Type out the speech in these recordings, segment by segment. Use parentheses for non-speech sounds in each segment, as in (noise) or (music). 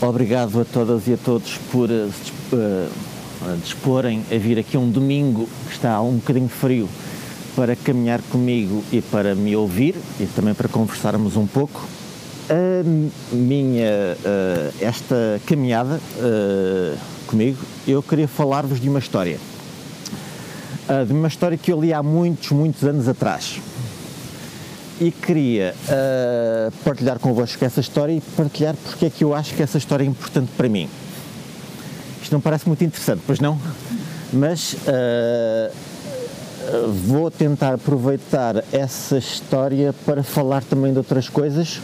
Obrigado a todas e a todos por uh, disporem a vir aqui um domingo que está um bocadinho frio para caminhar comigo e para me ouvir e também para conversarmos um pouco. A minha, uh, esta caminhada uh, comigo, eu queria falar-vos de uma história. De uma história que eu li há muitos, muitos anos atrás. E queria partilhar convosco essa história e partilhar porque é que eu acho que essa história é importante para mim. Isto não parece muito interessante, pois não? Mas vou tentar aproveitar essa história para falar também de outras coisas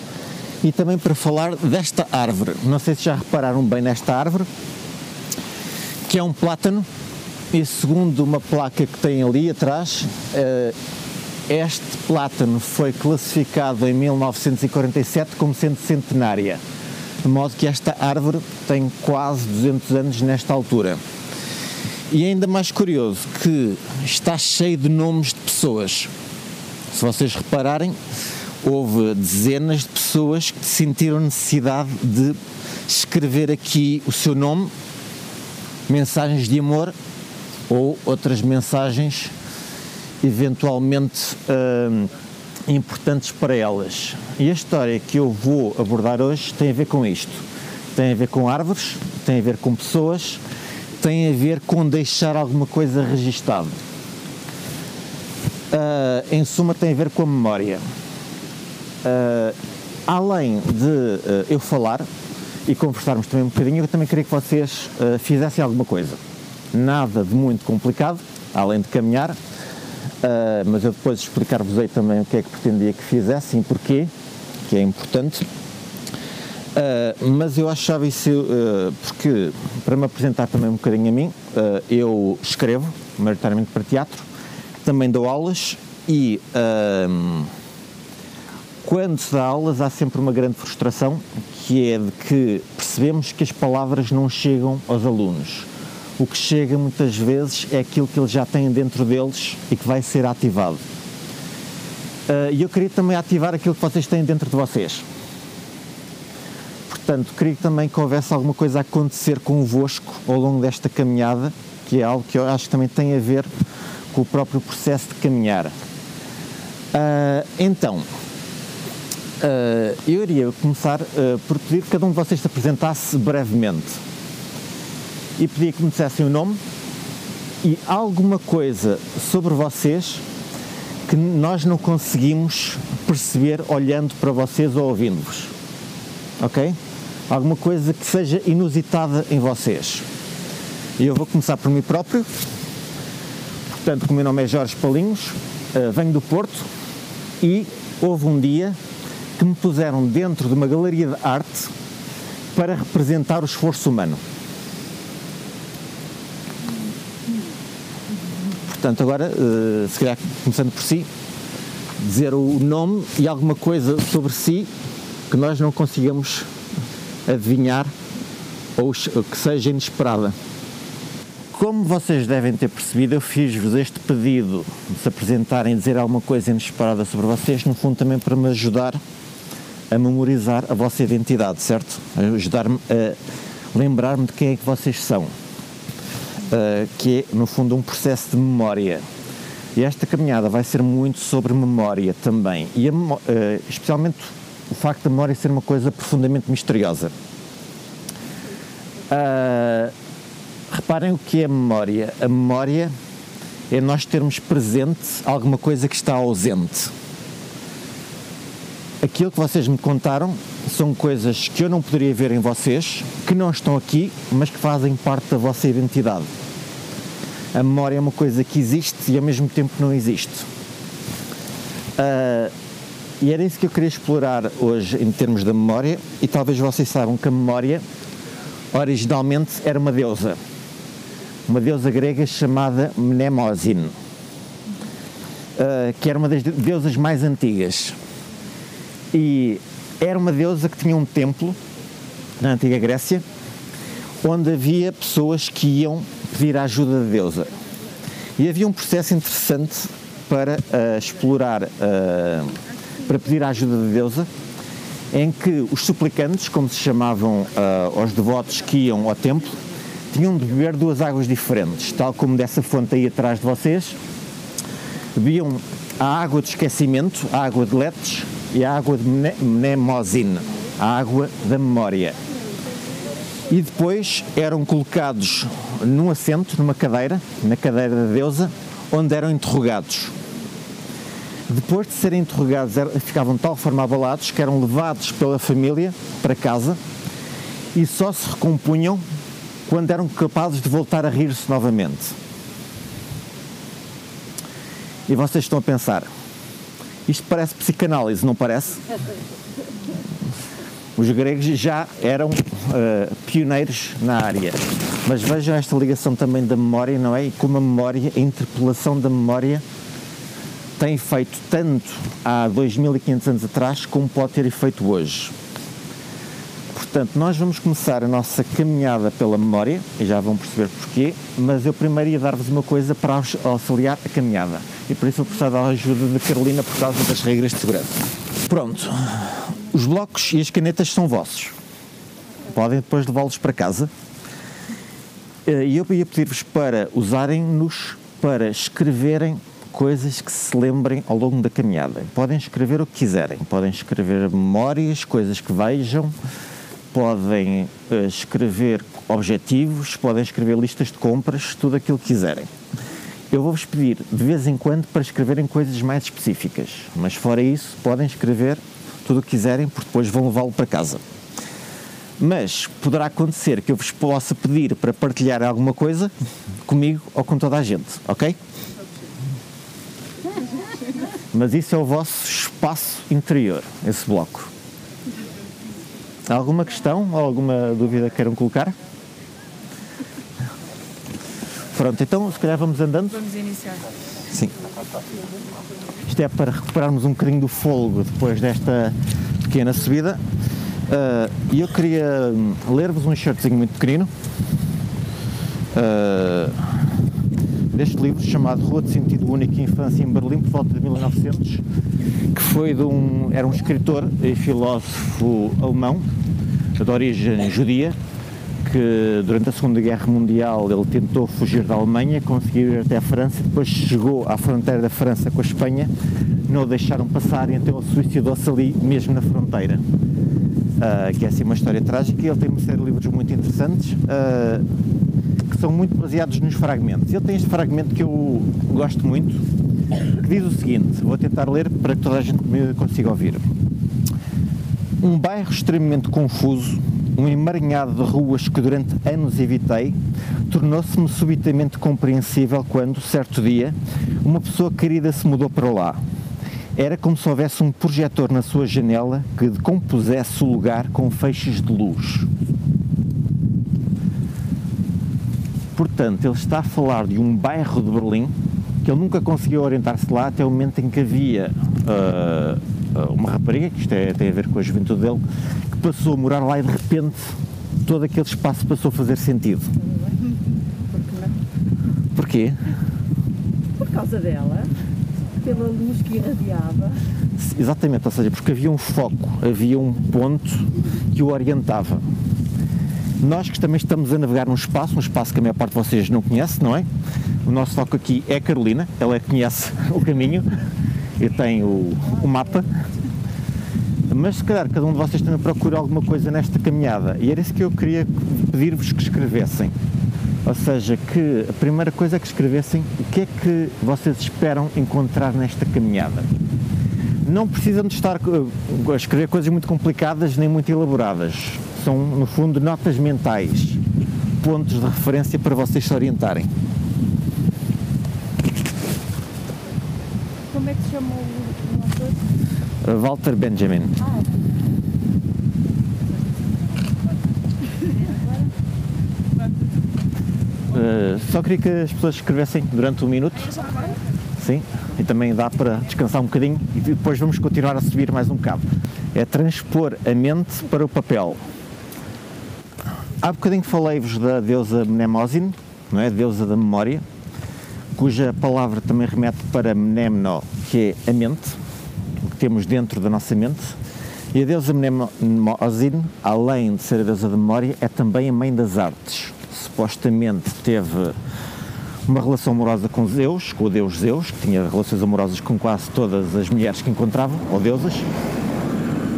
e também para falar desta árvore. Não sei se já repararam bem nesta árvore, que é um plátano, e segundo uma placa que tem ali atrás, eh, este plátano foi classificado em 1947 como sendo centenária, de modo que esta árvore tem quase 200 anos nesta altura. E ainda mais curioso que está cheio de nomes de pessoas. Se vocês repararem, houve dezenas de pessoas que sentiram necessidade de escrever aqui o seu nome, mensagens de amor ou outras mensagens eventualmente hum, importantes para elas. E a história que eu vou abordar hoje tem a ver com isto. Tem a ver com árvores, tem a ver com pessoas tem a ver com deixar alguma coisa registada. Uh, em suma, tem a ver com a memória. Uh, além de uh, eu falar e conversarmos também um bocadinho, eu também queria que vocês fizessem alguma coisa. Nada de muito complicado, além de caminhar, mas eu depois explicar-vos também o que é que pretendia que fizessem e porquê, que é importante. Uh, mas eu achava isso uh, porque, para me apresentar também um bocadinho a mim, uh, eu escrevo, maioritariamente para teatro, também dou aulas e quando se dá aulas há sempre uma grande frustração, que é de que percebemos que as palavras não chegam aos alunos. O que chega muitas vezes é aquilo que eles já têm dentro deles e que vai ser ativado. E eu queria também ativar aquilo que vocês têm dentro de vocês Portanto, queria também que houvesse alguma coisa a acontecer convosco ao longo desta caminhada, que é algo que eu acho que também tem a ver com o próprio processo de caminhar. Uh, então, uh, eu iria começar por pedir que cada um de vocês se apresentasse brevemente. E pedia que me dissessem o nome e alguma coisa sobre vocês que nós não conseguimos perceber olhando para vocês ou ouvindo-vos. Ok? alguma coisa que seja inusitada em vocês. E eu vou começar por mim próprio. Portanto, o meu nome é Jorge Palinhos, uh, venho do Porto e houve um dia que me puseram dentro de uma galeria de arte para representar o esforço humano. Portanto, agora, uh, se calhar começando por si, dizer o nome e alguma coisa sobre si que nós não consigamos adivinhar ou que seja inesperada. Como vocês devem ter percebido, eu fiz-vos este pedido de se apresentarem dizer alguma coisa inesperada sobre vocês, no fundo também para me ajudar a memorizar a vossa identidade, certo? Ajudar-me a lembrar-me de quem é que vocês são. Uh, que é, no fundo, um processo de memória. E esta caminhada vai ser muito sobre memória também. E a, uh, especialmente o facto da memória ser uma coisa profundamente misteriosa. Uh, reparem o que é a memória. A memória é nós termos presente alguma coisa que está ausente. Aquilo que vocês me contaram são coisas que eu não poderia ver em vocês, que não estão aqui, mas que fazem parte da vossa identidade. A memória é uma coisa que existe e ao mesmo tempo não existe. Uh, e era isso que eu queria explorar hoje em termos da memória, e talvez vocês saibam que a memória originalmente era uma deusa, uma deusa grega chamada Mnemosine, uh, que era uma das deusas mais antigas. E era uma deusa que tinha um templo na antiga Grécia, onde havia pessoas que iam pedir a ajuda da deusa. E havia um processo interessante para uh, explorar uh, para pedir a ajuda da deusa em que os suplicantes, como se chamavam uh, os devotos que iam ao templo, tinham de beber duas águas diferentes, tal como dessa fonte aí atrás de vocês. Bebiam a água de esquecimento, a água de letes e a água de mnemosine, a água da memória. E depois eram colocados num assento, numa cadeira, na cadeira da deusa, onde eram interrogados. Depois de serem interrogados, ficavam de tal forma abalados que eram levados pela família para casa e só se recompunham quando eram capazes de voltar a rir-se novamente. E vocês estão a pensar, isto parece psicanálise, não parece? Os gregos já eram uh, pioneiros na área. Mas vejam esta ligação também da memória, não é? E como a memória, a interpelação da memória tem efeito tanto há 2500 anos atrás como pode ter efeito hoje. Portanto, nós vamos começar a nossa caminhada pela memória, e já vão perceber porquê, mas eu primeiro ia dar-vos uma coisa para auxiliar a caminhada. E por isso vou precisar da ajuda de Carolina por causa das regras de segurança. Pronto, os blocos e as canetas são vossos. Podem depois levá-los para casa. Eh, e eu ia pedir-vos para usarem-nos para escreverem coisas que se lembrem ao longo da caminhada. Podem escrever o que quiserem, podem escrever memórias, coisas que vejam, podem uh, escrever objetivos, podem escrever listas de compras, tudo aquilo que quiserem. Eu vou-vos pedir de vez em quando para escreverem coisas mais específicas, mas fora isso, podem escrever tudo o que quiserem, porque depois vão levá-lo para casa. Mas poderá acontecer que eu vos possa pedir para partilhar alguma coisa comigo ou com toda a gente, ok? Mas isso é o vosso espaço interior, esse bloco. Alguma questão ou alguma dúvida que queiram colocar? Pronto, então se calhar vamos andando. Vamos iniciar. Sim. Isto é para recuperarmos um bocadinho do fôlego depois desta pequena subida. Ah, e eu queria ler-vos um shirtzinho muito pequenino. Uh, deste livro chamado Rua de Sentido Único Infância em Berlim por volta de 1900 que foi de um era um escritor e filósofo alemão de origem judia que durante a Segunda Guerra Mundial ele tentou fugir da Alemanha, conseguiu ir até a França, depois chegou à fronteira da França com a Espanha, não o deixaram passar e então suicidou-se ali mesmo na fronteira. Uh, que é assim uma história trágica e ele tem uma série de livros muito interessantes. Uh, que são muito baseados nos fragmentos. Ele tem este fragmento que eu gosto muito, que diz o seguinte: vou tentar ler para que toda a gente me consiga ouvir. Um bairro extremamente confuso, um emaranhado de ruas que durante anos evitei, tornou-se-me subitamente compreensível quando, certo dia, uma pessoa querida se mudou para lá. Era como se houvesse um projetor na sua janela que decompusesse o lugar com feixes de luz. Portanto, ele está a falar de um bairro de Berlim que ele nunca conseguiu orientar-se lá até o momento em que havia uh, uma rapariga, que isto é, tem a ver com a juventude dele, que passou a morar lá e de repente todo aquele espaço passou a fazer sentido. Porquê? Por causa dela, pela luz que irradiava. Exatamente, ou seja, porque havia um foco, havia um ponto que o orientava. Nós que também estamos a navegar num espaço, um espaço que a maior parte de vocês não conhece, não é? O nosso foco aqui é a Carolina, ela conhece (laughs) o caminho, eu tenho o, o mapa, mas se calhar cada um de vocês também procura alguma coisa nesta caminhada e era isso que eu queria pedir-vos que escrevessem. Ou seja, que a primeira coisa é que escrevessem o que é que vocês esperam encontrar nesta caminhada. Não precisam de estar a escrever coisas muito complicadas nem muito elaboradas são, no fundo, notas mentais, pontos de referência para vocês se orientarem. Como é que se Walter Benjamin. Ah, Uh, só queria que as pessoas escrevessem durante um minuto. Sim, e também dá para descansar um bocadinho e depois vamos continuar a subir mais um bocado. É transpor a mente para o papel. Há bocadinho falei-vos da deusa Mnemosine, não é? deusa da memória, cuja palavra também remete para Mnemno, que é a mente, o que temos dentro da nossa mente. E a deusa Mnemosyne, além de ser a deusa da memória, é também a mãe das artes. Supostamente teve uma relação amorosa com Zeus, com o deus Zeus, que tinha relações amorosas com quase todas as mulheres que encontrava, ou deusas,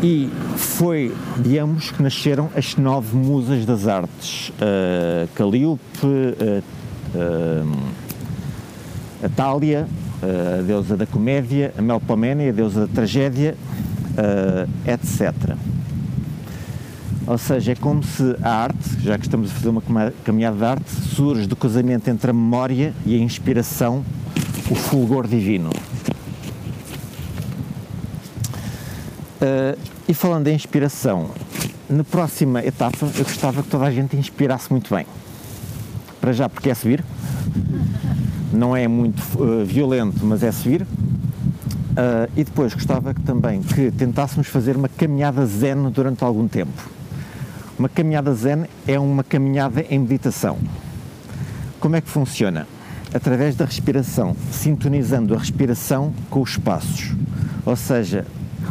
e foi de ambos que nasceram as nove musas das artes, uh, Calíope, uh, uh, a Tália, a deusa da comédia, a Melpomene, a deusa da tragédia, etc. Ou seja, é como se a arte, já que estamos a fazer uma caminhada de arte, surge do casamento entre a memória e a inspiração, o fulgor divino. Uh, e falando em inspiração, na próxima etapa eu gostava que toda a gente inspirasse muito bem. Para já, porque é subir, não é muito uh, violento, mas é subir. Uh, e depois gostava que, também que tentássemos fazer uma caminhada zen durante algum tempo uma caminhada zen é uma caminhada em meditação. Como é que funciona? Através da respiração, sintonizando a respiração com os passos. Ou seja,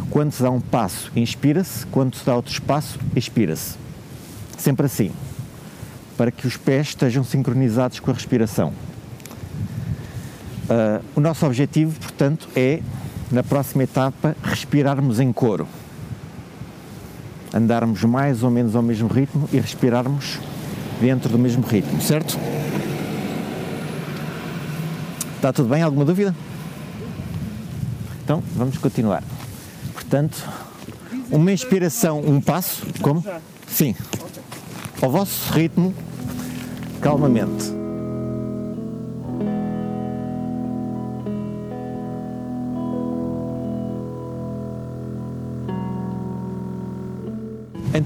quando se dá um passo, inspira-se, quando se dá outro espaço, expira-se. Sempre assim, para que os pés estejam sincronizados com a respiração. Uh, o nosso objetivo, portanto, é, na próxima etapa, respirarmos em coro andarmos mais ou menos ao mesmo ritmo e respirarmos dentro do mesmo ritmo, certo? Está tudo bem? Alguma dúvida? Então, vamos continuar. Portanto, uma inspiração, um passo, como? Sim. Ao vosso ritmo, calmamente.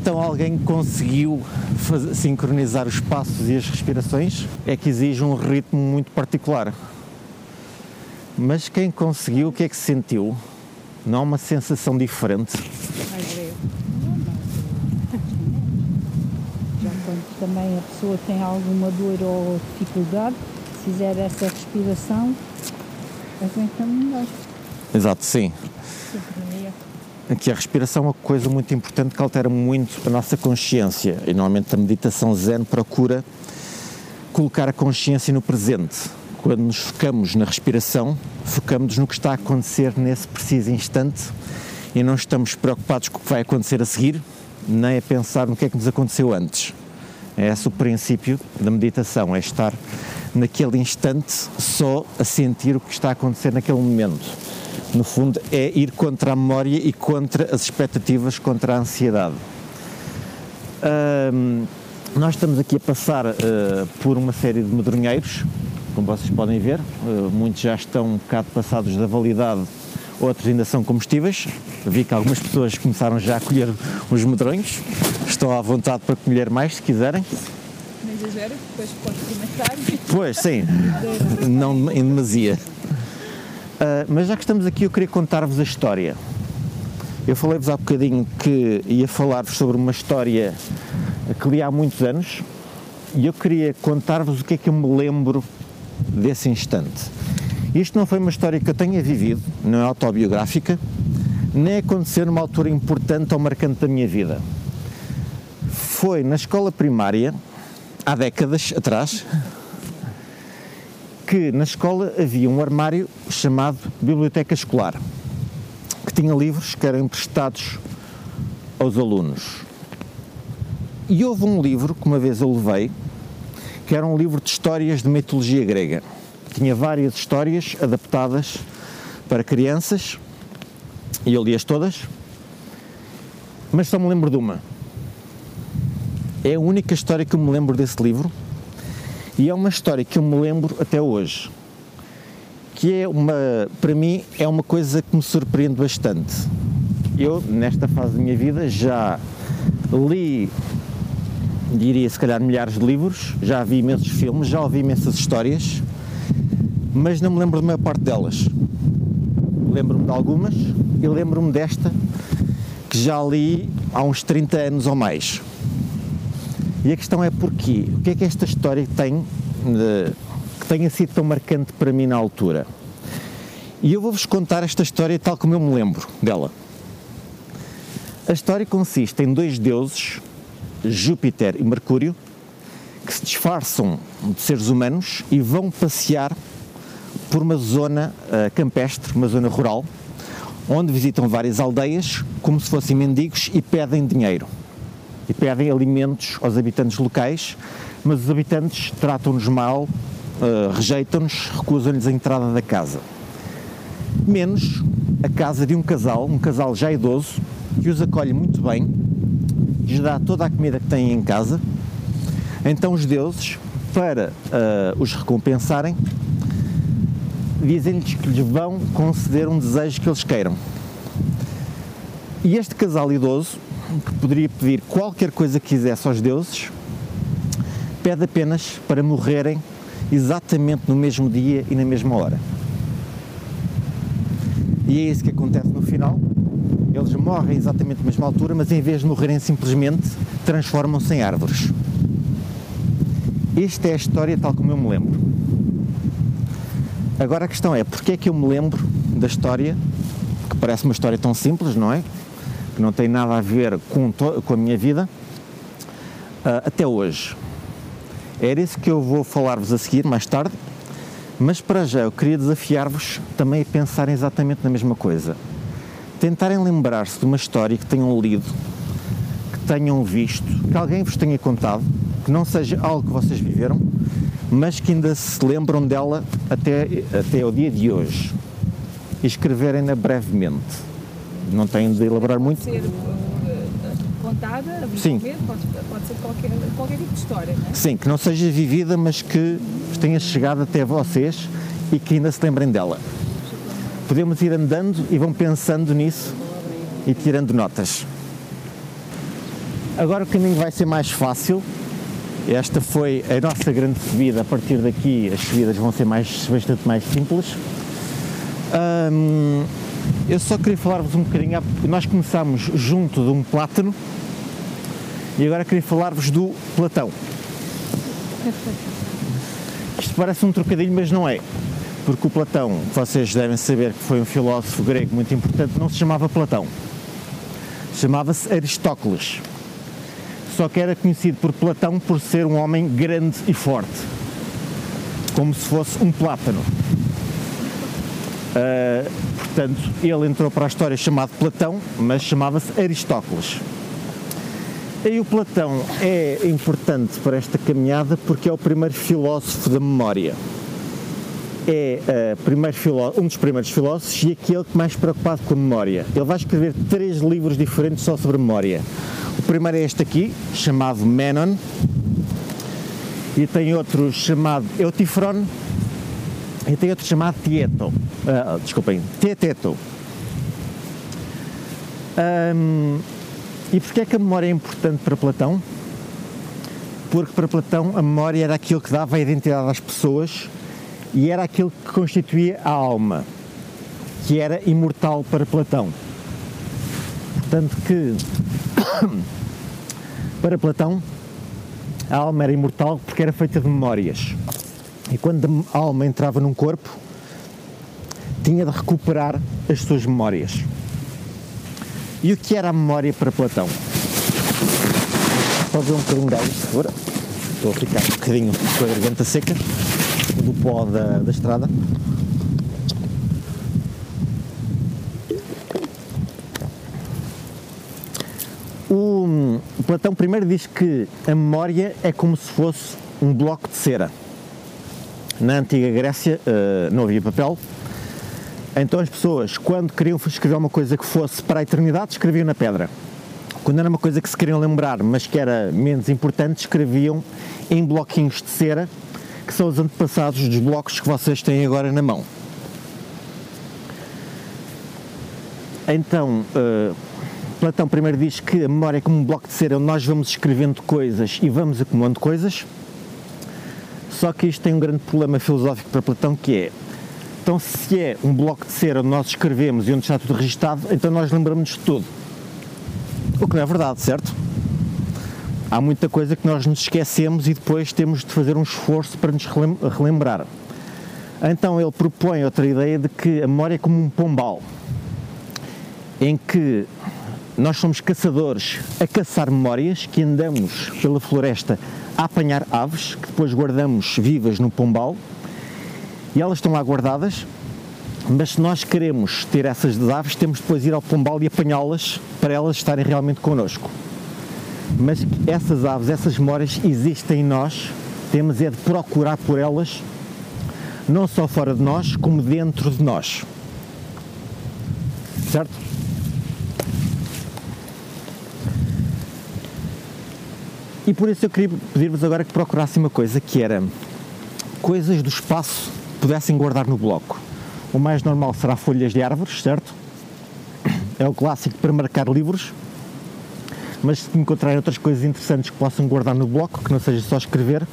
Então alguém conseguiu fazer, sincronizar os passos e as respirações? É que exige um ritmo muito particular. Mas quem conseguiu, o que é que sentiu? Não há uma sensação diferente? Já quando também a pessoa tem alguma dor ou dificuldade, se fizer essa respiração, aguenta melhor. Exato, sim. Sincronia que a respiração é uma coisa muito importante que altera muito a nossa consciência e normalmente a meditação zen procura colocar a consciência no presente. Quando nos focamos na respiração, focamos no que está a acontecer nesse preciso instante e não estamos preocupados com o que vai acontecer a seguir, nem a pensar no que é que nos aconteceu antes. É esse o princípio da meditação, é estar naquele instante só a sentir o que está a acontecer naquele momento no fundo, é ir contra a memória e contra as expectativas, contra a ansiedade. Um, nós estamos aqui a passar uh, por uma série de medronheiros, como vocês podem ver, uh, muitos já estão um bocado passados da validade, outros ainda são comestíveis. Vi que algumas pessoas começaram já a colher os medronhos, estão à vontade para colher mais se quiserem. Não exagero, depois pode experimentar. Pois, sim, não em demasia. Uh, mas já que estamos aqui, eu queria contar-vos a história. Eu falei-vos há bocadinho que ia falar-vos sobre uma história que li há muitos anos e eu queria contar-vos o que é que eu me lembro desse instante. Isto não foi uma história que eu tenha vivido, não é autobiográfica, nem aconteceu numa altura importante ou marcante da minha vida. Foi na escola primária, há décadas atrás, que na escola havia um armário chamado Biblioteca Escolar, que tinha livros que eram emprestados aos alunos. E houve um livro que uma vez eu levei, que era um livro de histórias de mitologia grega. Tinha várias histórias adaptadas para crianças, e eu li-as todas, mas só me lembro de uma. É a única história que eu me lembro desse livro e é uma história que eu me lembro até hoje, que é uma, para mim, é uma coisa que me surpreende bastante. Eu, nesta fase da minha vida, já li, diria se calhar, milhares de livros, já vi imensos filmes, já ouvi imensas histórias, mas não me lembro da maior parte delas. Lembro-me de algumas e lembro-me desta que já li há uns 30 anos ou mais. E a questão é porquê? O que é que esta história tem de, que tenha sido tão marcante para mim na altura? E eu vou-vos contar esta história tal como eu me lembro dela. A história consiste em dois deuses, Júpiter e Mercúrio, que se disfarçam de seres humanos e vão passear por uma zona uh, campestre, uma zona rural, onde visitam várias aldeias como se fossem mendigos e pedem dinheiro. E pedem alimentos aos habitantes locais, mas os habitantes tratam-nos mal, uh, rejeitam-nos, recusam-lhes a entrada da casa. Menos a casa de um casal, um casal já idoso, que os acolhe muito bem, lhes dá toda a comida que têm em casa. Então os deuses, para uh, os recompensarem, dizem-lhes que lhes vão conceder um desejo que eles queiram. E este casal idoso, que poderia pedir qualquer coisa que quisesse aos deuses, pede apenas para morrerem exatamente no mesmo dia e na mesma hora. E é isso que acontece no final. Eles morrem exatamente na mesma altura, mas em vez de morrerem simplesmente, transformam-se em árvores. Esta é a história tal como eu me lembro. Agora a questão é, porque é que eu me lembro da história, que parece uma história tão simples, não é? Que não tem nada a ver com, com a minha vida, uh, até hoje. Era isso que eu vou falar-vos a seguir, mais tarde, mas para já eu queria desafiar-vos também a pensarem exatamente na mesma coisa. Tentarem lembrar-se de uma história que tenham lido, que tenham visto, que alguém vos tenha contado, que não seja algo que vocês viveram, mas que ainda se lembram dela até, até o dia de hoje e escreverem-na brevemente. Não têm de elaborar muito. Pode ser eh, contada, Sim. Pode, pode ser qualquer, qualquer tipo de história, não é? Sim, que não seja vivida, mas que tenha chegado até vocês e que ainda se lembrem dela. Podemos ir andando e vão pensando nisso e tirando notas. Agora o caminho vai ser mais fácil esta foi a nossa grande subida. A partir daqui, as subidas vão ser mais, bastante mais simples. Um, eu só queria falar-vos um bocadinho. Nós começámos junto de um plátano e agora queria falar-vos do Platão. Isto parece um trocadilho, mas não é. Porque o Platão, vocês devem saber que foi um filósofo grego muito importante, não se chamava Platão. Chamava-se Aristóteles só que era conhecido por Platão por ser um homem grande e forte, como se fosse um plátano. Portanto, ele entrou para a história chamado Platão, mas chamava-se Aristóteles. E o Platão é importante para esta caminhada porque é o primeiro filósofo da memória. É uh, primeiro um dos primeiros filósofos e aquele que mais preocupado com a memória. Ele vai escrever três livros diferentes só sobre memória. O primeiro é este aqui, chamado Menon, e tem outro chamado Eutifron, e tem outro chamado Tieto, uh, desculpem, Tieteto. Um, e porquê é que a memória é importante para Platão? Porque para Platão a memória era aquilo que dava a identidade às pessoas e era aquilo que constituía a alma, que era imortal para Platão. Portanto que (coughs) para Platão a alma era imortal porque era feita de memórias. E quando a alma entrava num corpo, tinha de recuperar as suas memórias. E o que era a memória para Platão? Pode ver um bocadinho dela, por favor. Estou a ficar um bocadinho com a garganta seca do pó da, da estrada. O Platão primeiro diz que a memória é como se fosse um bloco de cera. Na antiga Grécia uh, não havia papel, então as pessoas, quando queriam escrever uma coisa que fosse para a eternidade, escreviam na pedra. Quando era uma coisa que se queriam lembrar, mas que era menos importante, escreviam em bloquinhos de cera, que são os antepassados dos blocos que vocês têm agora na mão. Então, uh, Platão primeiro diz que a memória é como um bloco de cera onde nós vamos escrevendo coisas e vamos acumulando coisas. Só que isto tem um grande problema filosófico para Platão que é então se é um bloco de cera onde nós escrevemos e onde está tudo registado, então nós lembramos de tudo. O que não é verdade, certo? Há muita coisa que nós nos esquecemos e depois temos de fazer um esforço para nos relembrar. Então ele propõe outra ideia de que a memória é como um pombal, em que nós somos caçadores a caçar memórias, que andamos pela floresta a apanhar aves, que depois guardamos vivas no pombal, e elas estão lá guardadas, mas se nós queremos ter essas aves, temos depois de ir ao pombal e apanhá-las para elas estarem realmente connosco. Mas essas aves, essas memórias existem em nós, temos é de procurar por elas, não só fora de nós, como dentro de nós. Certo? E por isso eu queria pedir-vos agora que procurassem uma coisa que era coisas do espaço que pudessem guardar no bloco. O mais normal será folhas de árvores, certo? É o clássico para marcar livros. Mas se encontrarem outras coisas interessantes que possam guardar no bloco, que não seja só escrever,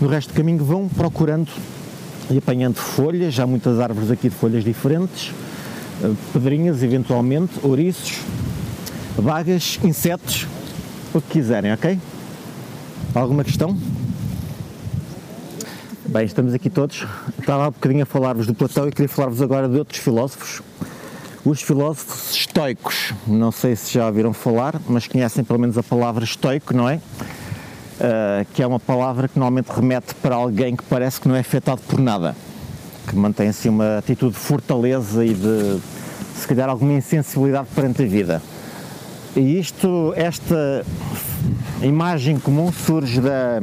no resto do caminho vão procurando e apanhando folhas. Há muitas árvores aqui de folhas diferentes, eh, pedrinhas, eventualmente, ouriços, vagas, insetos, o que quiserem, ok? Alguma questão? Bem, estamos aqui todos. Estava há bocadinho a falar-vos do Platão e queria falar-vos agora de outros filósofos. Os filósofos estoicos. Não sei se já ouviram falar, mas conhecem pelo menos a palavra estoico, não é? Uh, que é uma palavra que normalmente remete para alguém que parece que não é afetado por nada, que mantém assim uma atitude de fortaleza e de, se calhar, alguma insensibilidade perante a vida. E isto, esta imagem comum surge da,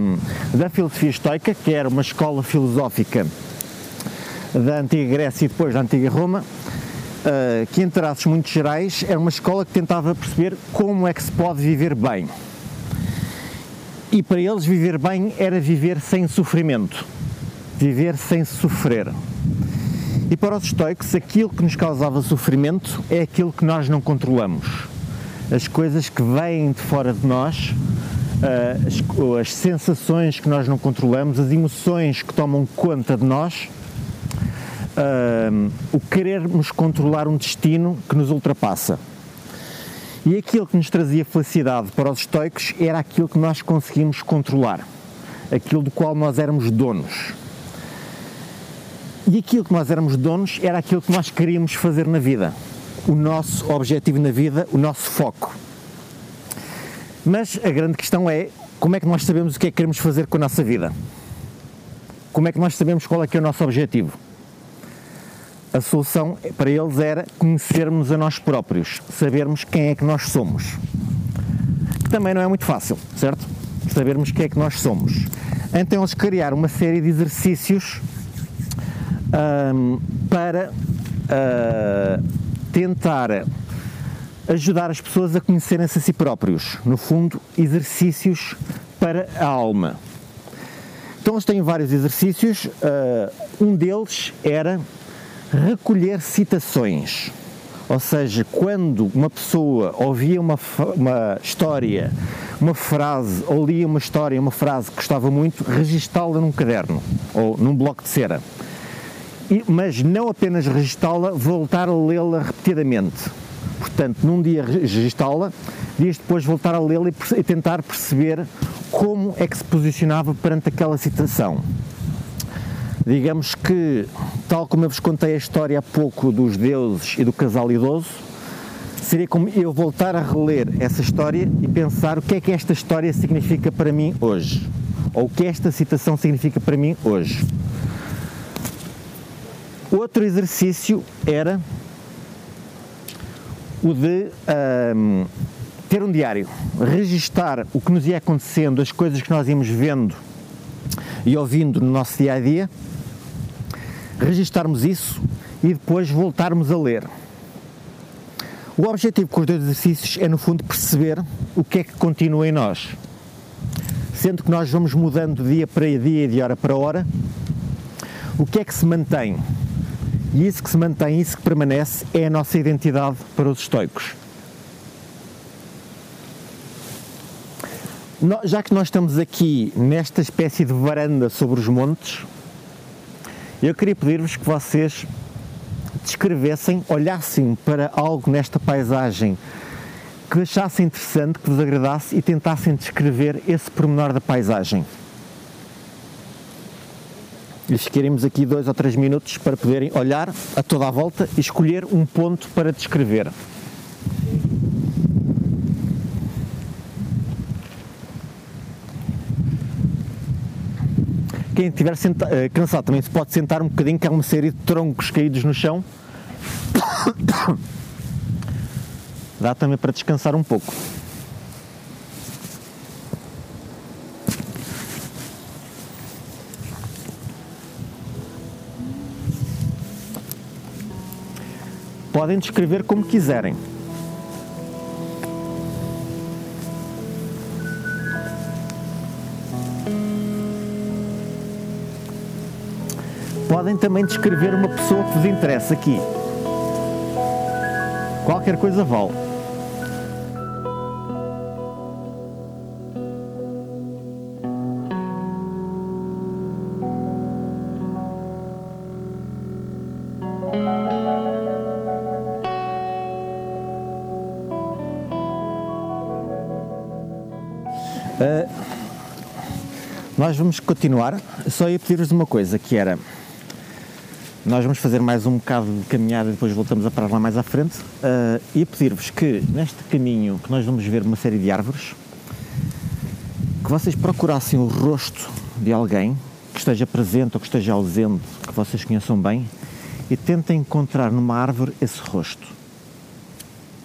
da filosofia estoica, que era uma escola filosófica da antiga Grécia e depois da antiga Roma, uh, que em traços muito gerais era uma escola que tentava perceber como é que se pode viver bem. E para eles viver bem era viver sem sofrimento, viver sem sofrer. E para os estoicos, aquilo que nos causava sofrimento é aquilo que nós não controlamos. As coisas que vêm de fora de nós eh, as, as, sensações que nós não controlamos, as emoções que tomam conta de nós, uh, o querermos controlar um destino que nos ultrapassa. E aquilo que nos trazia felicidade para os estoicos era aquilo que nós conseguimos controlar, aquilo do qual nós éramos donos. E aquilo que nós éramos donos era aquilo que nós queríamos fazer na vida, o nosso objetivo na vida, o nosso foco. Mas a grande questão é como é que nós sabemos o que é que queremos fazer com a nossa vida? Como é que nós sabemos qual é que é o nosso objetivo? A solução para eles era conhecermos a nós próprios, sabermos quem é que nós somos. Que também não é muito fácil, certo? Sabermos quem é que nós somos. Então eles criaram uma série de exercícios um, para uh, tentar ajudar as pessoas a conhecerem-se a si próprios. No fundo, exercícios para a alma. Então, eles têm vários exercícios. Uh, um deles era recolher citações. Ou seja, quando uma pessoa ouvia uma, uma história, uma frase, ou lia uma história, uma frase que gostava muito, registá-la num caderno ou num bloco de cera. E, mas não apenas registá-la, voltar a lê-la repetidamente Portanto, num dia registá-la, dias depois voltar a lê-la e tentar perceber como é que se posicionava perante aquela situação. Digamos que, tal como eu vos contei a história há pouco dos deuses e do casal idoso, seria como eu voltar a reler essa história e pensar o que é que esta história significa para mim hoje, ou o que esta citação significa para mim hoje. Outro exercício era o de um, ter um diário, registar o que nos ia acontecendo, as coisas que nós íamos vendo e ouvindo no nosso dia a dia, registarmos isso e depois voltarmos a ler. O objetivo com os dois exercícios é, no fundo, perceber o que é que continua em nós. Sendo que nós vamos mudando dia para dia e de hora para hora, o que é que se mantém? E isso que se mantém, isso que permanece, é a nossa identidade para os estoicos. Já que nós estamos aqui nesta espécie de varanda sobre os montes, eu queria pedir-vos que vocês descrevessem, olhassem para algo nesta paisagem que achassem interessante, que vos agradasse e tentassem descrever esse pormenor da paisagem lhes queremos aqui dois ou três minutos para poderem olhar a toda a volta e escolher um ponto para descrever. Quem estiver eh, cansado também se pode sentar um bocadinho, que há uma série de troncos caídos no chão. (coughs) Dá também para descansar um pouco. Podem descrever como quiserem. Podem também descrever uma pessoa que vos interessa aqui. Qualquer coisa vale. Vamos continuar. Só ia pedir-vos uma coisa, que era nós vamos fazer mais um bocado de caminhada e depois voltamos a parar lá mais à frente. Uh, ia pedir-vos que neste caminho que nós vamos ver uma série de árvores, que vocês procurassem o rosto de alguém que esteja presente ou que esteja ausente, que vocês conheçam bem, e tentem encontrar numa árvore esse rosto.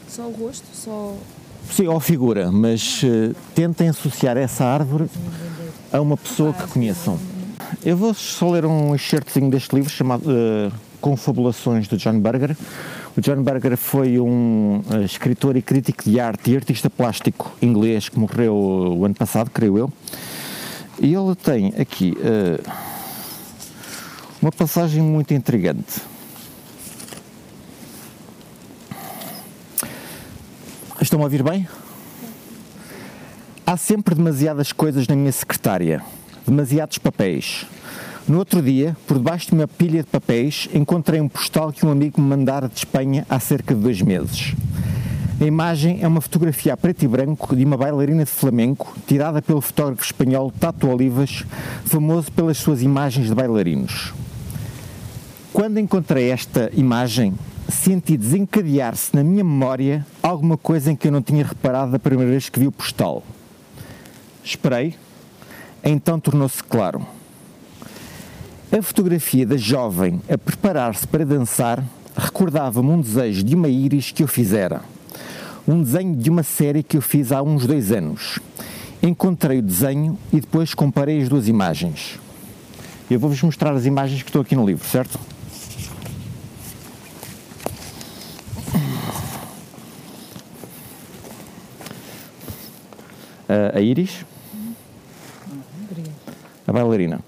Só o rosto? Só. Sim, ou figura, mas uh, tentem associar essa árvore a uma pessoa que conheçam. Eu vou só ler um excertozinho deste livro chamado uh, Confabulações do John Berger. O John Berger foi um uh, escritor e crítico de arte e artista plástico inglês que morreu o ano passado, creio eu. E ele tem aqui uh, uma passagem muito intrigante. Estão a ouvir bem? Há sempre demasiadas coisas na minha secretária, demasiados papéis. No outro dia, por debaixo de uma pilha de papéis, encontrei um postal que um amigo me mandara de Espanha há cerca de dois meses. A imagem é uma fotografia a preto e branco de uma bailarina de flamenco, tirada pelo fotógrafo espanhol Tato Olivas, famoso pelas suas imagens de bailarinos. Quando encontrei esta imagem, senti desencadear-se na minha memória alguma coisa em que eu não tinha reparado da primeira vez que vi o postal. Esperei, então tornou-se claro. A fotografia da jovem a preparar-se para dançar recordava-me um desejo de uma íris que eu fizera. Um desenho de uma série que eu fiz há uns dois anos. Encontrei o desenho e depois comparei as duas imagens. Eu vou-vos mostrar as imagens que estão aqui no livro, certo? A íris, a bailarina.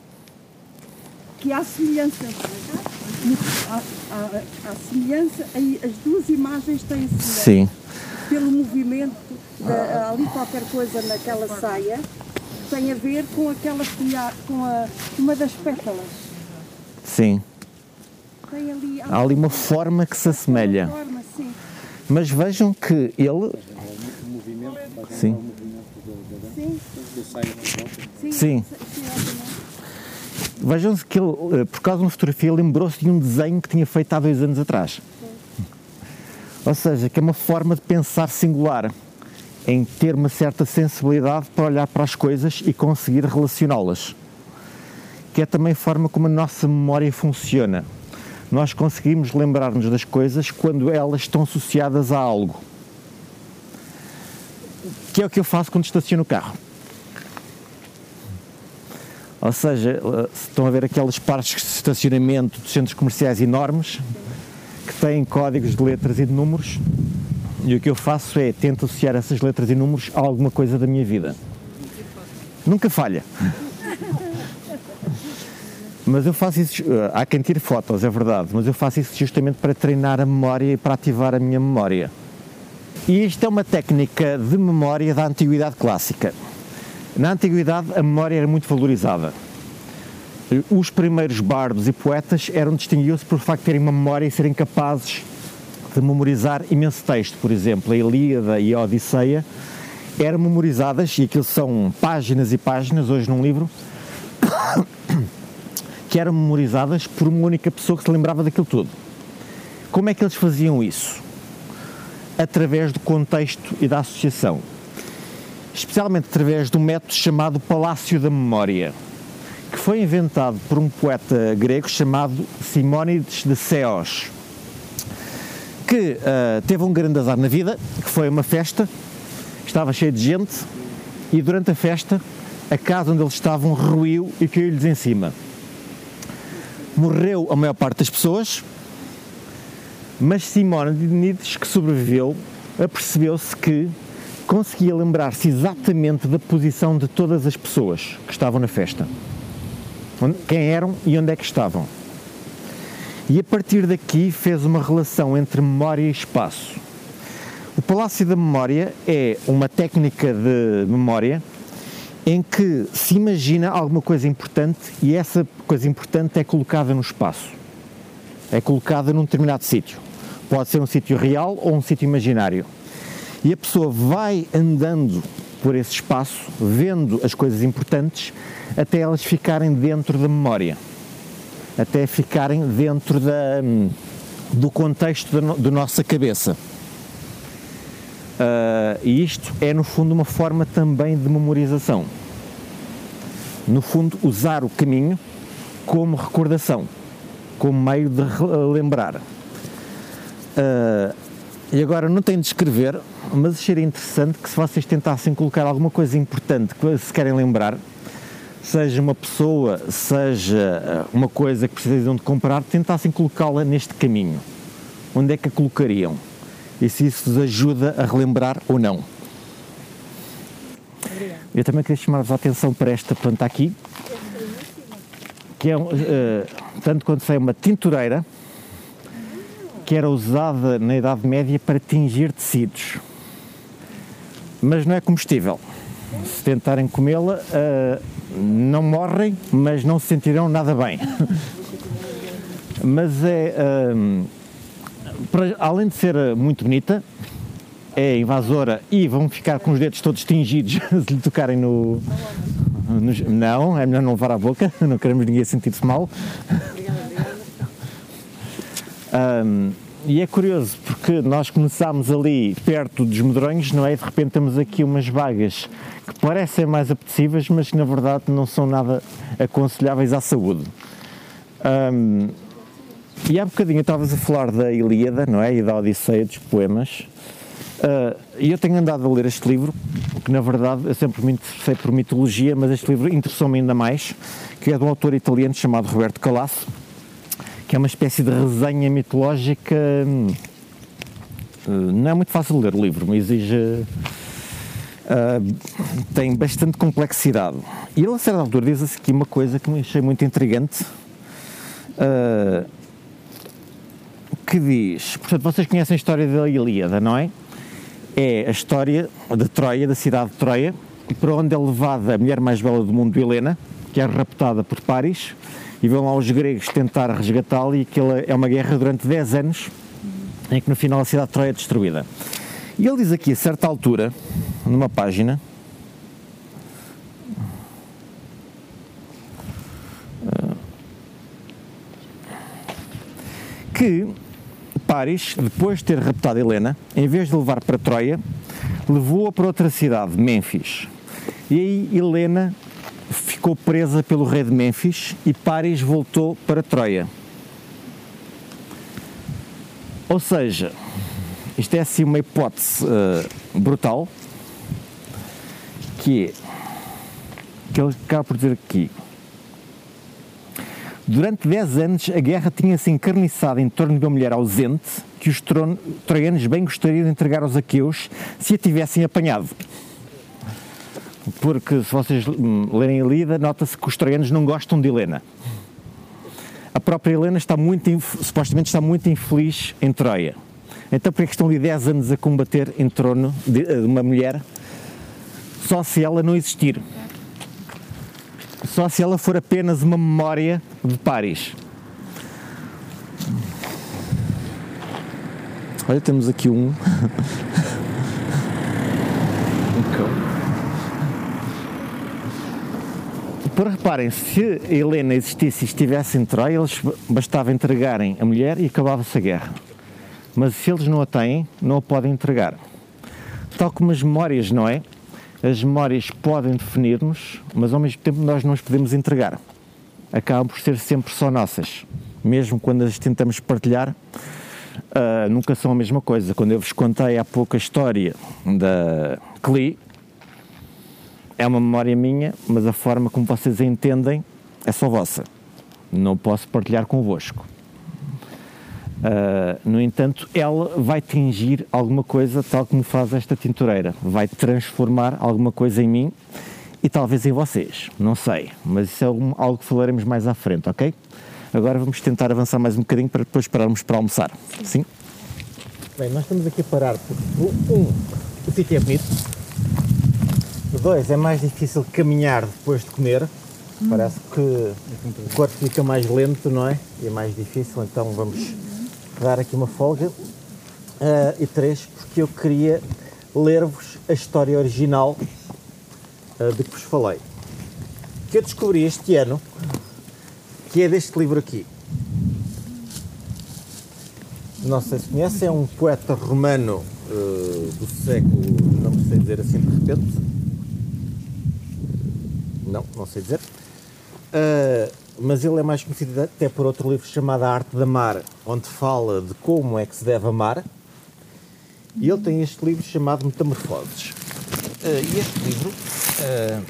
que há semelhança. Há, há, há semelhança, as duas imagens têm semelhança. Sim, Pelo movimento, da, há ali qualquer coisa naquela saia tem a ver com aquela folha, com a, uma das pétalas. sim. Tem ali, Há ali uma forma que se assemelha. forma, sim. Mas vejam que ele. Sim, Sim, sim, Sim. sim, obviamente. vejam que ele, eh, por causa de uma fotografia, lembrou-se de um desenho que tinha feito há dois anos atrás. Ou seja, que é uma forma de pensar singular, em ter uma certa sensibilidade para olhar para as coisas e conseguir relacioná-las. Que é também a forma como a nossa memória funciona. Nós conseguimos lembrar-nos das coisas quando elas estão associadas a algo. Que é o que eu faço quando estaciono o carro. Ou seja, eh, estão a ver aqueles parques de estacionamento de centros comerciais enormes que têm códigos de letras e de números, e o que eu faço é tento associar essas letras e números a alguma coisa da minha vida. Nunca falha. Mas eu faço isso, eh, há quem tire fotos, é verdade, mas eu faço isso justamente para treinar a memória e para ativar a minha memória. E isto é uma técnica de memória da antiguidade clássica. Na antiguidade a memória era muito valorizada. Os primeiros bardos e poetas eram distinguidos por facto de terem uma memória e serem capazes de memorizar imenso texto. Por exemplo, a Ilíada e a Odisseia eram memorizadas, e aquilo são páginas e páginas, hoje num livro, (coughs) que eram memorizadas por uma única pessoa que se lembrava daquilo tudo. Como é que eles faziam isso? Através do contexto e da associação. Especialmente através de um método chamado Palácio da Memória, que foi inventado por um poeta grego chamado Simónides de Ceos, que uh, teve um grande azar na vida, que foi uma festa, estava cheio de gente, e durante a festa a casa onde eles estavam ruiu e caiu-lhes em cima. Morreu a maior parte das pessoas, mas Simónides, que sobreviveu, apercebeu-se que conseguia lembrar-se exatamente da posição de todas as pessoas que estavam na festa. Quem eram e onde é que estavam. E a partir daqui fez uma relação entre memória e espaço. O Palácio da Memória é uma técnica de memória em que se imagina alguma coisa importante e essa coisa importante é colocada no espaço. É colocada num determinado sítio. Pode ser um sítio real ou um sítio imaginário. E a pessoa vai andando por esse espaço, vendo as coisas importantes, até elas ficarem dentro da memória, até ficarem dentro da, do contexto da, nossa cabeça. Uh, e isto é, no fundo, uma forma também de memorização. No fundo, usar o caminho como recordação, como meio de lembrar. Uh, e agora não tenho de escrever, mas acharia interessante que se vocês tentassem colocar alguma coisa importante que se querem lembrar, seja uma pessoa, seja uma coisa que precisam de comprar, tentassem colocá-la neste caminho. Onde é que a colocariam? E se isso vos ajuda a relembrar ou não. Obrigada. Eu também queria chamar-vos a atenção para esta planta aqui, que é, uh, tanto quanto sei, uma tintureira, que era usada na Idade Média para tingir tecidos. Mas não é comestível. Se tentarem comê-la, uh, não morrem, mas não se sentirão nada bem. mas é. Uh, para, além de ser muito bonita, é invasora e vão ficar com os dedos todos tingidos (laughs) se lhe tocarem no, no, Não, é melhor não levar à boca, (laughs) não queremos ninguém sentir-se mal. Um, e é curioso porque nós começámos ali perto dos medronhos, não é? De repente temos aqui umas vagas que parecem mais apetecíveis, mas que na verdade não são nada aconselháveis à saúde. Um, e há bocadinho estavas a falar da Ilíada, não é? E da Odisseia dos poemas. Uh, e eu tenho andado a ler este livro, que na verdade eu sempre me interessei por mitologia, mas este livro interessou-me ainda mais, que é de um autor italiano chamado Roberto Calasso que é uma espécie de resenha mitológica. Hum, não é muito fácil ler o livro, mas exige. Uh, tem bastante complexidade. E ele, a certa altura, diz aqui uma coisa que me achei muito intrigante. Uh, que diz, portanto, vocês conhecem a história da Ilíada, não é? É a história de Troia, da cidade de Troia, para onde é levada a mulher mais bela do mundo, Helena, que é raptada por Paris e vão lá os gregos tentar resgatá-lo e aquilo é uma guerra durante 10 anos em que no final a cidade de Troia é destruída. E ele diz aqui, a certa altura, numa página, que Paris, depois de ter raptado Helena, em vez de levar para Troia, levou-a para outra cidade, Mênfis. E aí Helena ficou presa pelo rei de Mênfis e Paris voltou para Troia. Ou seja, isto é assim uma hipótese uh, brutal que é que ele acaba por dizer aqui. Durante 10 anos a guerra tinha-se encarniçado em torno de uma mulher ausente que os troianos bem gostariam de entregar aos aqueus se a tivessem apanhado porque se vocês lerem a Lida, nota-se que os troianos não gostam de Helena. A própria Helena está muito, supostamente está muito infeliz em Troia. Então por que estão ali 10 anos a combater em trono de, de uma mulher só se ela não existir? Só se ela for apenas uma memória de Paris. Olha, temos aqui um. (laughs) Por reparem, se Helena existisse e estivesse em Troia, eles bastava entregarem a mulher e acabava-se a guerra. Mas se eles não a têm, não a podem entregar. Tal como as memórias, não é? As memórias podem definir-nos, mas ao mesmo tempo nós não as podemos entregar. acabam por ser sempre só nossas. Mesmo quando as tentamos partilhar, uh, nunca são a mesma coisa. Quando eu vos contei há pouco a história da Cli, é uma memória minha, mas a forma como vocês a entendem é só vossa. Não posso partilhar convosco. Uh, no entanto, ela vai tingir alguma coisa, tal como faz esta tintureira. Vai transformar alguma coisa em mim e talvez em vocês. Não sei, mas isso é algo que falaremos mais à frente, ok? Agora vamos tentar avançar mais um bocadinho para depois pararmos para almoçar. Sim? Bem, nós estamos aqui a parar porque, um, o sítio é bonito. Dois, é mais difícil caminhar depois de comer. Hum. Parece que o corpo fica mais lento, não é? E é mais difícil, então vamos dar aqui uma folga. Uh, e três, porque eu queria ler-vos a história original uh, de que vos falei. Que eu descobri este ano, que é deste livro aqui. Não sei se conhece, é um poeta romano uh, do século, não sei dizer assim de repente. Não, não sei dizer. Uh, mas ele é mais conhecido até por outro livro chamado A Arte de Amar, onde fala de como é que se deve amar. E ele tem este livro chamado Metamorfoses. Uh, e este livro uh,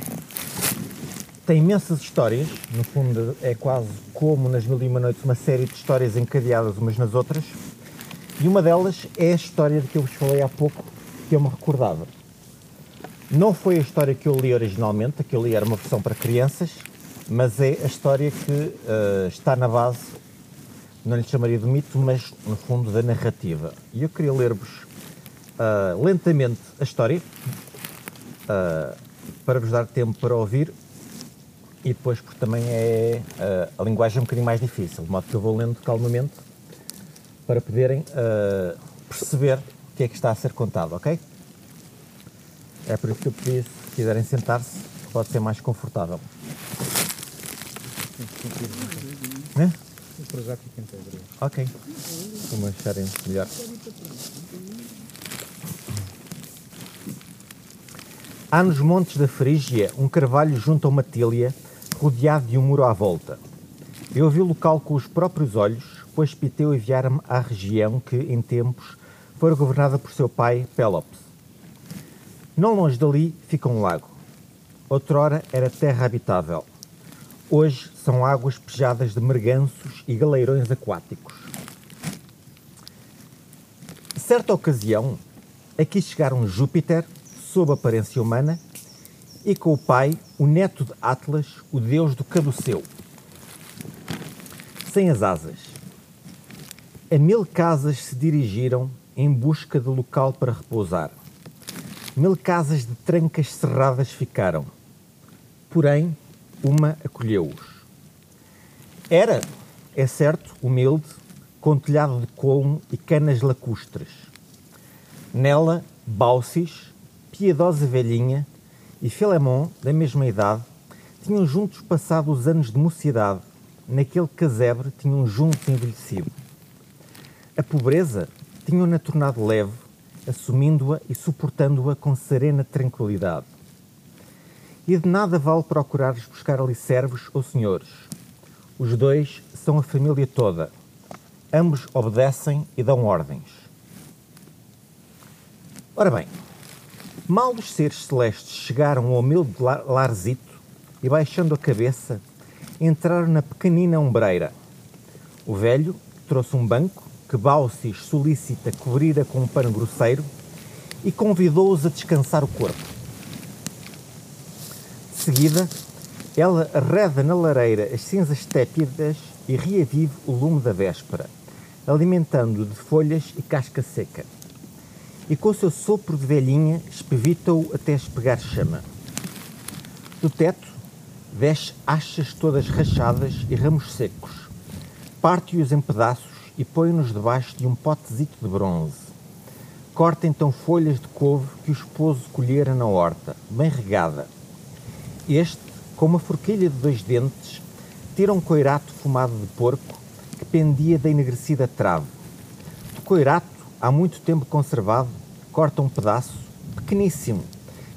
tem imensas histórias, no fundo é quase como nas Mil e Uma Noites, uma série de histórias encadeadas umas nas outras. E uma delas é a história de que eu vos falei há pouco, que eu me recordava. Não foi a história que eu li originalmente, que eu li era uma versão para crianças, mas é a história que uh, está na base, não lhe chamaria de mito, mas no fundo da narrativa. E eu queria ler-vos uh, lentamente a história, uh, para vos dar tempo para ouvir, e depois porque também é a linguagem é um bocadinho mais difícil, de modo que eu vou lendo calmamente para poderem perceber o que é que está a ser contado, ok? É por isso que eu pedi, se quiserem sentar-se, pode ser mais confortável. É? Para já fica. Ok. Vamos acharem melhor. Há nos montes da Frígia um carvalho junto a uma tilha, rodeado de um muro à volta. Eu vi o local com os próprios olhos, pois Piteu enviara-me à região que, em tempos, fora governada por seu pai, Pélops. Não longe dali fica um lago. Outrora era terra habitável. Hoje são águas pejadas de merganços e galeirões aquáticos. Certa ocasião, aqui chegaram Júpiter, sob aparência humana, e com o pai, o neto de Atlas, o deus do caduceu, sem as asas. A mil casas se dirigiram em busca de local para repousar. Mil casas de trancas cerradas ficaram. Porém, uma acolheu-os. Era, é certo, humilde, com telhado de colmo e canas lacustres. Nela, Baucis, piedosa velhinha, e Filemon, da mesma idade, tinham juntos passado os anos de mocidade. Naquele casebre tinham juntos envelhecido. A pobreza tinham-na tornado leve, assumindo-a e suportando-a com serena tranquilidade e de nada vale procurar-lhes buscar ali servos ou senhores. Os dois são a família toda. Ambos obedecem e dão ordens. Ora bem, mal os seres celestes chegaram ao humilde larzito e, baixando a cabeça, entraram na pequenina ombreira. O velho trouxe um banco que Baucis solicita cobrira com um pano grosseiro e convidou-os a descansar o corpo seguida, ela arreda na lareira as cinzas tépidas e reavive o lume da véspera, alimentando-o de folhas e casca seca. E com o seu sopro de velhinha espevita-o até espegar chama. Do teto, desce achas todas rachadas e ramos secos. Parte-os em pedaços e põe-nos debaixo de um potezito de bronze. Corta então folhas de couve que o esposo colhera na horta, bem regada, este, com uma forquilha de dois dentes, tira um coirato fumado de porco que pendia da enegrecida trave. Do coirato, há muito tempo conservado, corta um pedaço, pequeníssimo,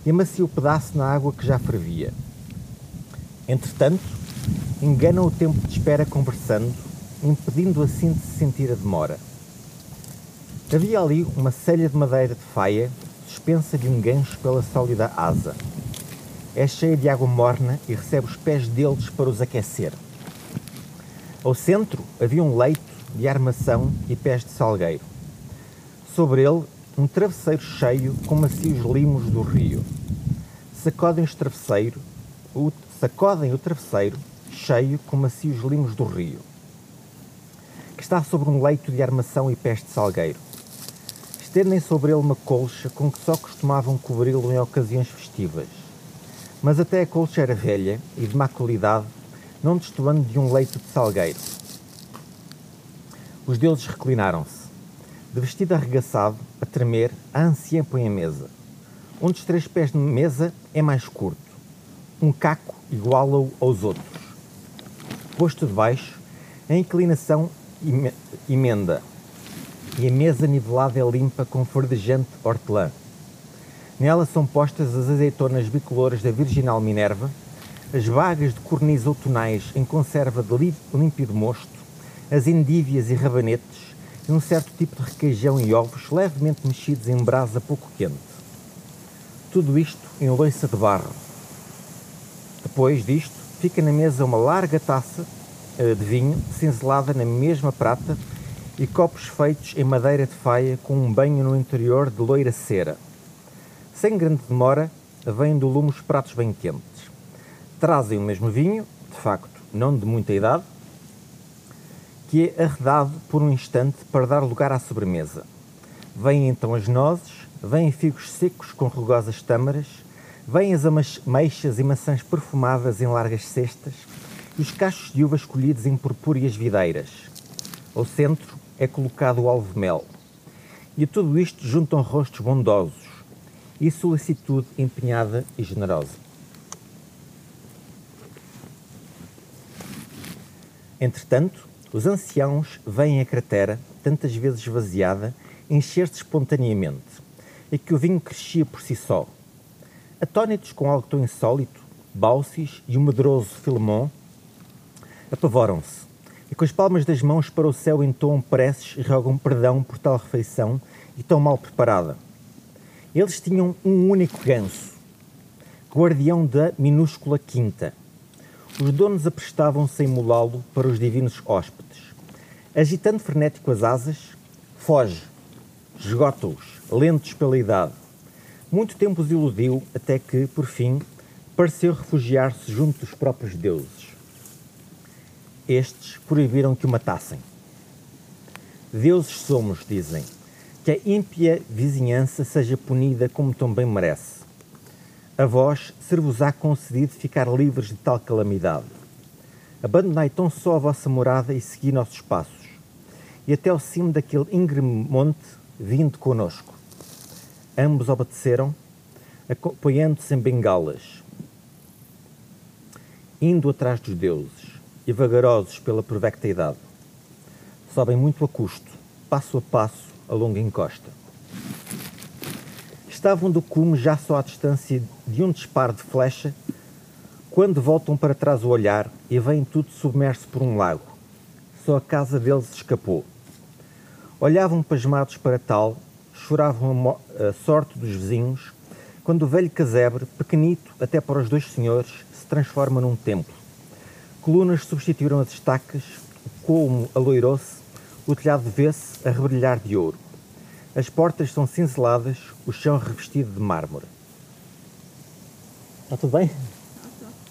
e amacia o pedaço na água que já fervia. Entretanto, enganam o tempo de espera conversando, impedindo assim de se sentir a demora. Havia ali uma selha de madeira de faia, suspensa de um gancho pela sólida asa. É cheia de água morna e recebe os pés deles para os aquecer. Ao centro havia um leito de armação e pés de salgueiro. Sobre ele, um travesseiro cheio com macios limos do rio. Sacodem, travesseiro, o, sacodem o travesseiro cheio com macios limos do rio, está sobre um leito de armação e pés de salgueiro. Estendem sobre ele uma colcha com que só costumavam cobri-lo em ocasiões festivas. Mas até a colcha era velha e de má qualidade, não destoando de um leito de salgueiro. Os deuses reclinaram-se. De vestido arregaçado, a tremer, a anciã põe a mesa. Um dos três pés de mesa é mais curto. Um caco iguala-o aos outros. Posto de baixo, a inclinação emenda e a mesa nivelada é limpa com verdejante hortelã. Nela são postas as azeitonas bicolores da Virginal Minerva, as vagas de cornis outonais em conserva de límpido mosto, as endívias e rabanetes e um certo tipo de requeijão e ovos levemente mexidos em brasa pouco quente. Tudo isto em loiça de barro. Depois disto, fica na mesa uma larga taça de vinho, cinzelada na mesma prata, e copos feitos em madeira de faia com um banho no interior de loira cera. Sem grande demora, vêm do lume os pratos bem quentes. Trazem o mesmo vinho, de facto não de muita idade, que é arredado por um instante para dar lugar à sobremesa. Vêm então as nozes, vêm figos secos com rugosas tâmaras, vêm as ameixas e maçãs perfumadas em largas cestas os cachos de uvas colhidos em purpúreas videiras. Ao centro é colocado o alvo mel. E a tudo isto juntam rostos bondosos e solicitude empenhada e generosa. Entretanto, os anciãos veem a cratera, tantas vezes esvaziada, encher-se espontaneamente, e que o vinho crescia por si só. Atónitos com algo tão insólito, Baucis e o medroso Filemon apavoram-se, e com as palmas das mãos para o céu entoam preces e rogam perdão por tal refeição e tão mal preparada. Eles tinham um único ganso, guardião da minúscula quinta, os donos aprestavam-se a imolá-lo para os divinos hóspedes. Agitando frenético as asas, foge, esgota-os, lentos pela idade. Muito tempo os iludiu, até que, por fim, pareceu refugiar-se junto dos próprios deuses. Estes proibiram que o matassem. Deuses somos, dizem, que a ímpia vizinhança seja punida como também merece a vós ser-vos-á concedido ficar livres de tal calamidade. Abandonai tão só a vossa morada e segui nossos passos, e até ao cimo daquele íngreme monte, vindo conosco. Ambos obedeceram, apoiando-se em bengalas, indo atrás dos deuses, e vagarosos pela provecta idade. Sobem muito a custo, passo a passo, a longa encosta. Estavam do cume já só à distância de um disparo de flecha, quando voltam para trás o olhar e veem tudo submerso por um lago. Só a casa deles escapou. Olhavam pasmados para tal, choravam a, sorte dos vizinhos, quando o velho casebre, pequenito até para os dois senhores, se transforma num templo. Colunas substituíram as estacas, o colmo aloirou-se, o telhado vê-se a rebrilhar de ouro. As portas são cinceladas, o chão revestido de mármore. Está tudo bem?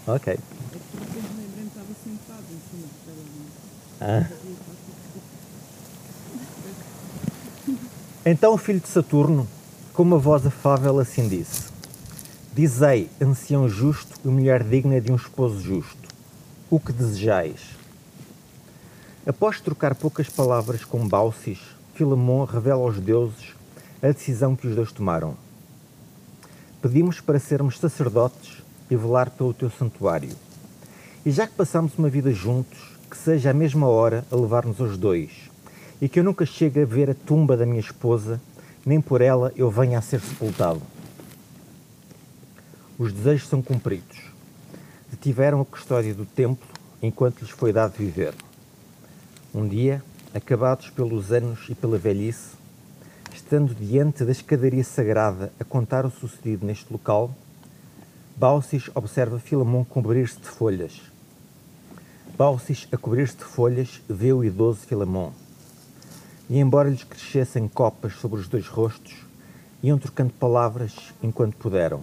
Ah, Ok. Ah. Então o filho de Saturno, com uma voz afável, assim disse: Dizei, ancião justo e mulher digna de um esposo justo, o que desejais. Após trocar poucas palavras com Baucis, Filemon revela aos deuses a decisão que os dois tomaram. Pedimos para sermos sacerdotes e velar pelo teu santuário. E já que passamos uma vida juntos, que seja a mesma hora a levar-nos aos dois, e que eu nunca chegue a ver a tumba da minha esposa, nem por ela eu venha a ser sepultado. Os desejos são cumpridos. Detiveram a custódia do templo, enquanto lhes foi dado viver. Um dia, acabados pelos anos e pela velhice, estando diante da escadaria sagrada a contar o sucedido neste local, Baucis observa Filamon cobrir-se de folhas. Baucis, a cobrir-se de folhas, vê o idoso Filamon. E embora lhes crescessem copas sobre os dois rostos, iam trocando palavras enquanto puderam.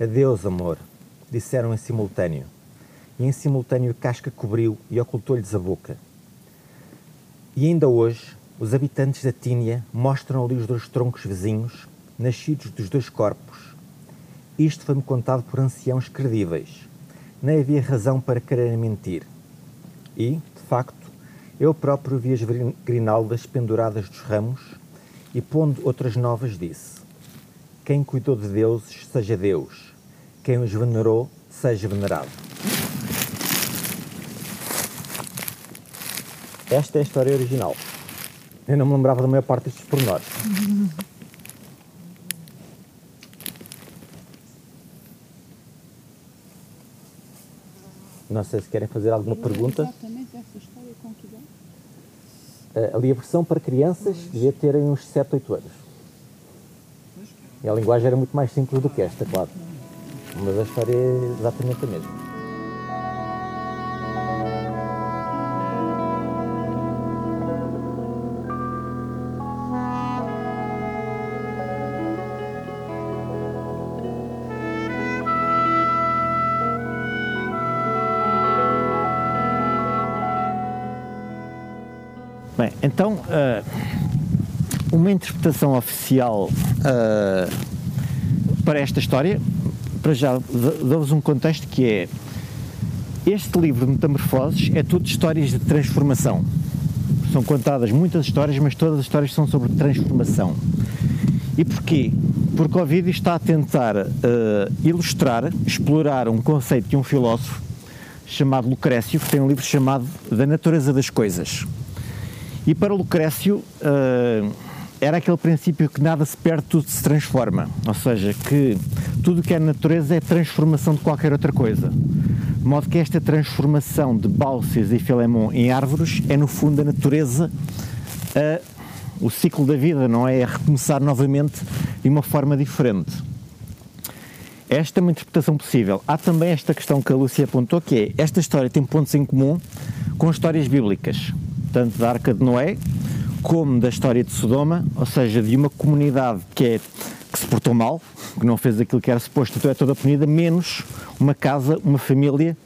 Adeus, amor, disseram em simultâneo. E em simultâneo a casca cobriu e ocultou-lhes a boca. E ainda hoje, os habitantes da Tínia mostram ali os dois troncos vizinhos, nascidos dos dois corpos. Isto foi-me contado por anciãos credíveis. Nem havia razão para querer mentir. E, de facto, eu próprio vi as grinaldas penduradas dos ramos e, pondo outras novas, disse: Quem cuidou de deuses, seja Deus. Quem os venerou, seja venerado. Esta é a história original. Eu não me lembrava da maior parte destes pormenores. Não sei se querem fazer alguma pergunta. Exatamente essa história com que idade? Uh, ali a versão para crianças devia terem uns 7, 8 anos. E a linguagem era muito mais simples do que esta, claro. Mas a história é exatamente a mesma. Bem, então, uh, uma interpretação oficial uh, para esta história, para já dou-vos um contexto que é este livro de Metamorfoses é tudo histórias de transformação. São contadas muitas histórias, mas todas as histórias são sobre transformação. E porquê? Porque o vídeo está a tentar uh, ilustrar, explorar um conceito de um filósofo chamado Lucrécio, que tem um livro chamado Da Natureza das Coisas. E para Lucrécio uh, era aquele princípio que nada se perde, tudo se transforma. Ou seja, que tudo que é natureza é transformação de qualquer outra coisa. De modo que esta transformação de Bálcias e Filemon em árvores é no fundo a natureza, uh, o ciclo da vida, não é? É recomeçar novamente de uma forma diferente. Esta é uma interpretação possível. Há também esta questão que a Lúcia apontou, que é esta história tem pontos em comum com histórias bíblicas tanto da Arca de Noé como da história de Sodoma, ou seja, de uma comunidade que, é, que se portou mal, que não fez aquilo que era suposto, então é toda punida, menos uma casa, uma família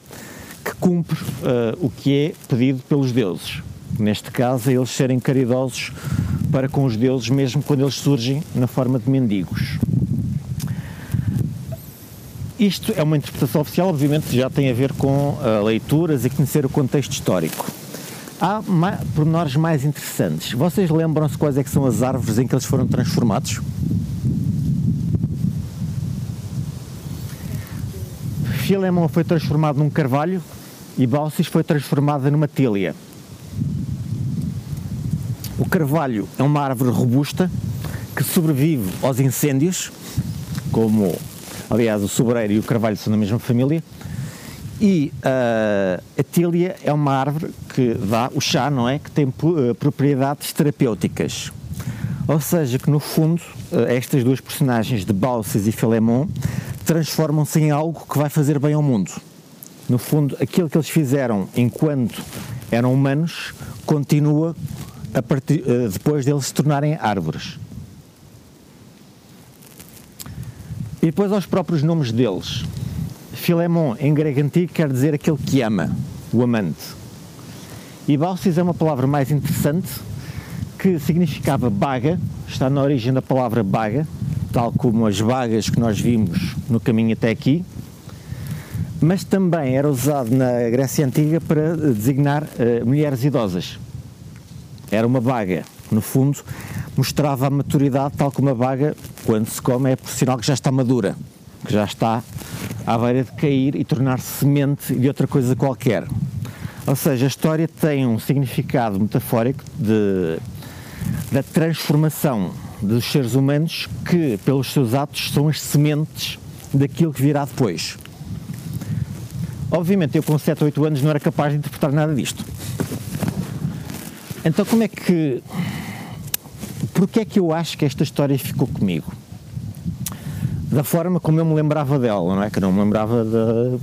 que cumpre uh, o que é pedido pelos deuses. Neste caso, é eles serem caridosos para com os deuses, mesmo quando eles surgem na forma de mendigos. Isto é uma interpretação oficial, obviamente já tem a ver com uh, leituras e conhecer o contexto histórico. Há mais, pormenores mais interessantes. Vocês lembram-se quais é que são as árvores em que eles foram transformados? Filemon foi transformado num carvalho e Baucis foi transformada numa tília. O carvalho é uma árvore robusta que sobrevive aos incêndios, como aliás o sobreiro e o carvalho são da mesma família, e uh, a tília é uma árvore que dá o chá, não é? Que tem uh, propriedades terapêuticas. Ou seja, que no fundo, uh, estas duas personagens de Baucis e Filemon transformam-se em algo que vai fazer bem ao mundo. No fundo, aquilo que eles fizeram enquanto eram humanos continua partir, depois deles se tornarem árvores. E depois aos próprios nomes deles. Filemon, em grego antigo, quer dizer aquele que ama, o amante. E Baucis é uma palavra mais interessante que significava baga, está na origem da palavra baga, tal como as bagas que nós vimos no caminho até aqui, mas também era usado na Grécia Antiga para designar uh, mulheres idosas. Era uma baga, no fundo, mostrava a maturidade, tal como a baga, quando se come, é por sinal que já está madura que já está à beira de cair e tornar-se semente de outra coisa qualquer. Ou seja, a história tem um significado metafórico de, da transformação dos seres humanos que, pelos seus atos, são as sementes daquilo que virá depois. Obviamente, eu com 7 ou 8 anos não era capaz de interpretar nada disto. Então, como é que. Porquê é que eu acho que esta história ficou comigo? Da forma como eu me lembrava dela, não é? Que não me lembrava da.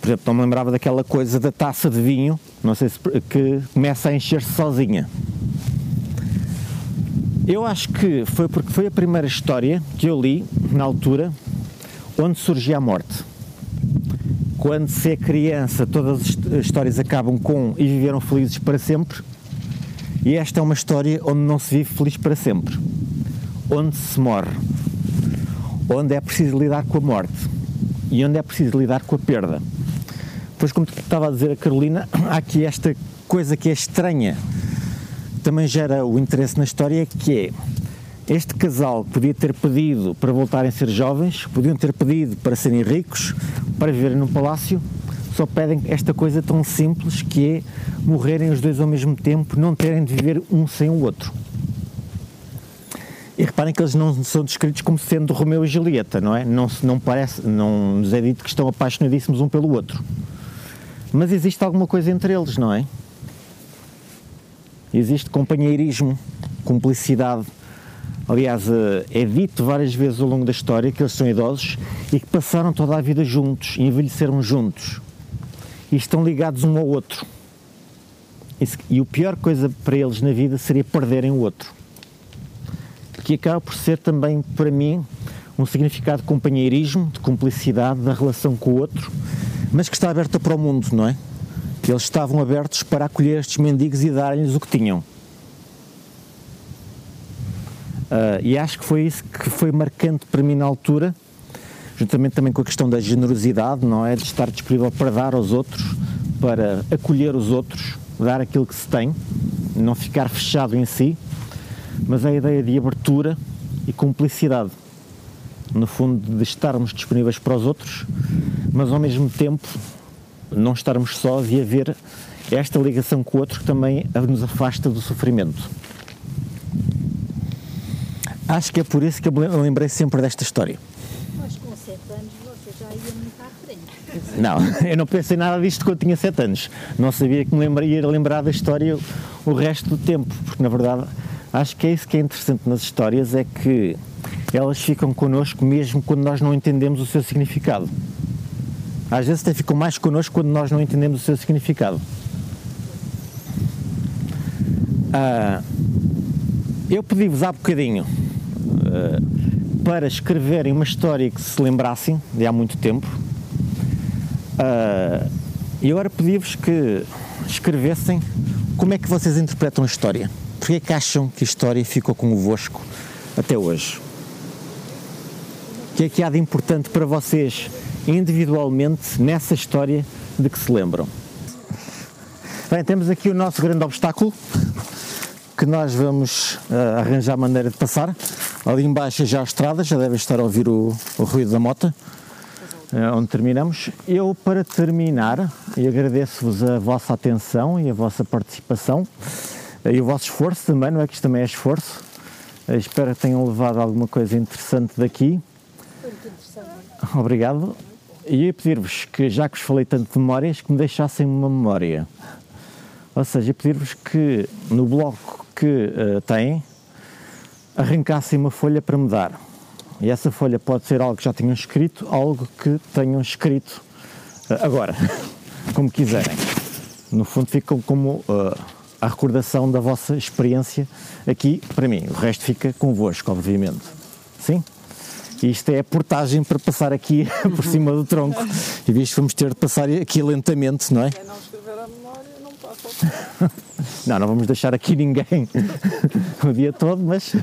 Por exemplo, não me lembrava daquela coisa da taça de vinho, não sei se. que começa a encher-se sozinha. Eu acho que foi porque foi a primeira história que eu li, na altura, onde surgia a morte. Quando se é criança, todas as histórias acabam com e viveram felizes para sempre. E esta é uma história onde não se vive feliz para sempre. Onde se morre. Onde é preciso lidar com a morte. E onde é preciso lidar com a perda. Pois, como estava a dizer a Carolina, há aqui esta coisa que é estranha também gera o interesse na história, que é este casal podia ter pedido para voltarem a ser jovens, podiam ter pedido para serem ricos, para viverem num palácio, só pedem esta coisa tão simples que é morrerem os dois ao mesmo tempo, não terem de viver um sem o outro. E reparem que eles não são descritos como sendo Romeu e Julieta, não é? Não, não, parece, não nos é dito que estão apaixonadíssimos um pelo outro. Mas existe alguma coisa entre eles, não é? Existe companheirismo, cumplicidade. Aliás, eh, é dito várias vezes ao longo da história que eles são idosos e que passaram toda a vida juntos e envelheceram juntos e estão ligados um ao outro. E a pior coisa para eles na vida seria perderem o outro. Que acaba por ser também, para mim, um significado de companheirismo, de cumplicidade, da relação com o outro, mas que está aberta para o mundo, não é? Eles estavam abertos para acolher estes mendigos e dar-lhes o que tinham. Uh, e acho que foi isso que foi marcante para mim na altura, juntamente também com a questão da generosidade, não é? De estar disponível para dar aos outros, para acolher os outros, dar aquilo que se tem, não ficar fechado em si, mas a ideia de abertura e cumplicidade. No fundo, de estarmos disponíveis para os outros, mas ao mesmo tempo não estarmos sós e haver esta ligação com o outro que também nos afasta do sofrimento. Acho que é por isso que eu lembrei sempre desta história. Mas com 7 anos você já ia muito à frente. Não, (laughs) eu não pensei nada disto quando tinha 7 anos. Não sabia que me lembraria, ia lembrar da história o resto do tempo, porque na verdade acho que é isso que é interessante nas histórias, é que elas ficam connosco mesmo quando nós não entendemos o seu significado. Às vezes até ficam mais connosco quando nós não entendemos o seu significado. Ah, eu pedi-vos há bocadinho ah, para escreverem uma história que se lembrassem de há muito tempo. Ah, e agora pedi-vos que escrevessem como é que vocês interpretam a história. Porquê é que acham que a história ficou convosco até hoje? O que é que há de importante para vocês individualmente nessa história de que se lembram. Bem, temos aqui o nosso grande obstáculo que nós vamos uh, arranjar maneira de passar. Ali embaixo já a estrada, já devem estar a ouvir o, o ruído da moto, uh, onde terminamos. Eu, para terminar, e agradeço-vos a vossa atenção e a vossa participação e o vosso esforço também, não é que isto também é esforço. espero que tenham levado alguma coisa interessante daqui. Foi muito interessante. Obrigado. E ia pedir-vos que, já que vos falei tanto de memórias, que me deixassem uma memória. Ou seja, pedir-vos que no bloco que uh, têm, arrancassem uma folha para me dar. E essa folha pode ser algo que já tenham escrito, algo que tenham escrito uh, agora, (laughs) como quiserem. No fundo, ficam como uh, a recordação da vossa experiência aqui para mim. O resto fica convosco, obviamente. Sim? isto é a portagem para passar aqui (laughs) por cima do tronco. E visto vamos ter de passar aqui lentamente, não é? Quem não escrever a memória não passa (laughs) Não, não vamos deixar aqui ninguém (laughs) o dia todo, mas.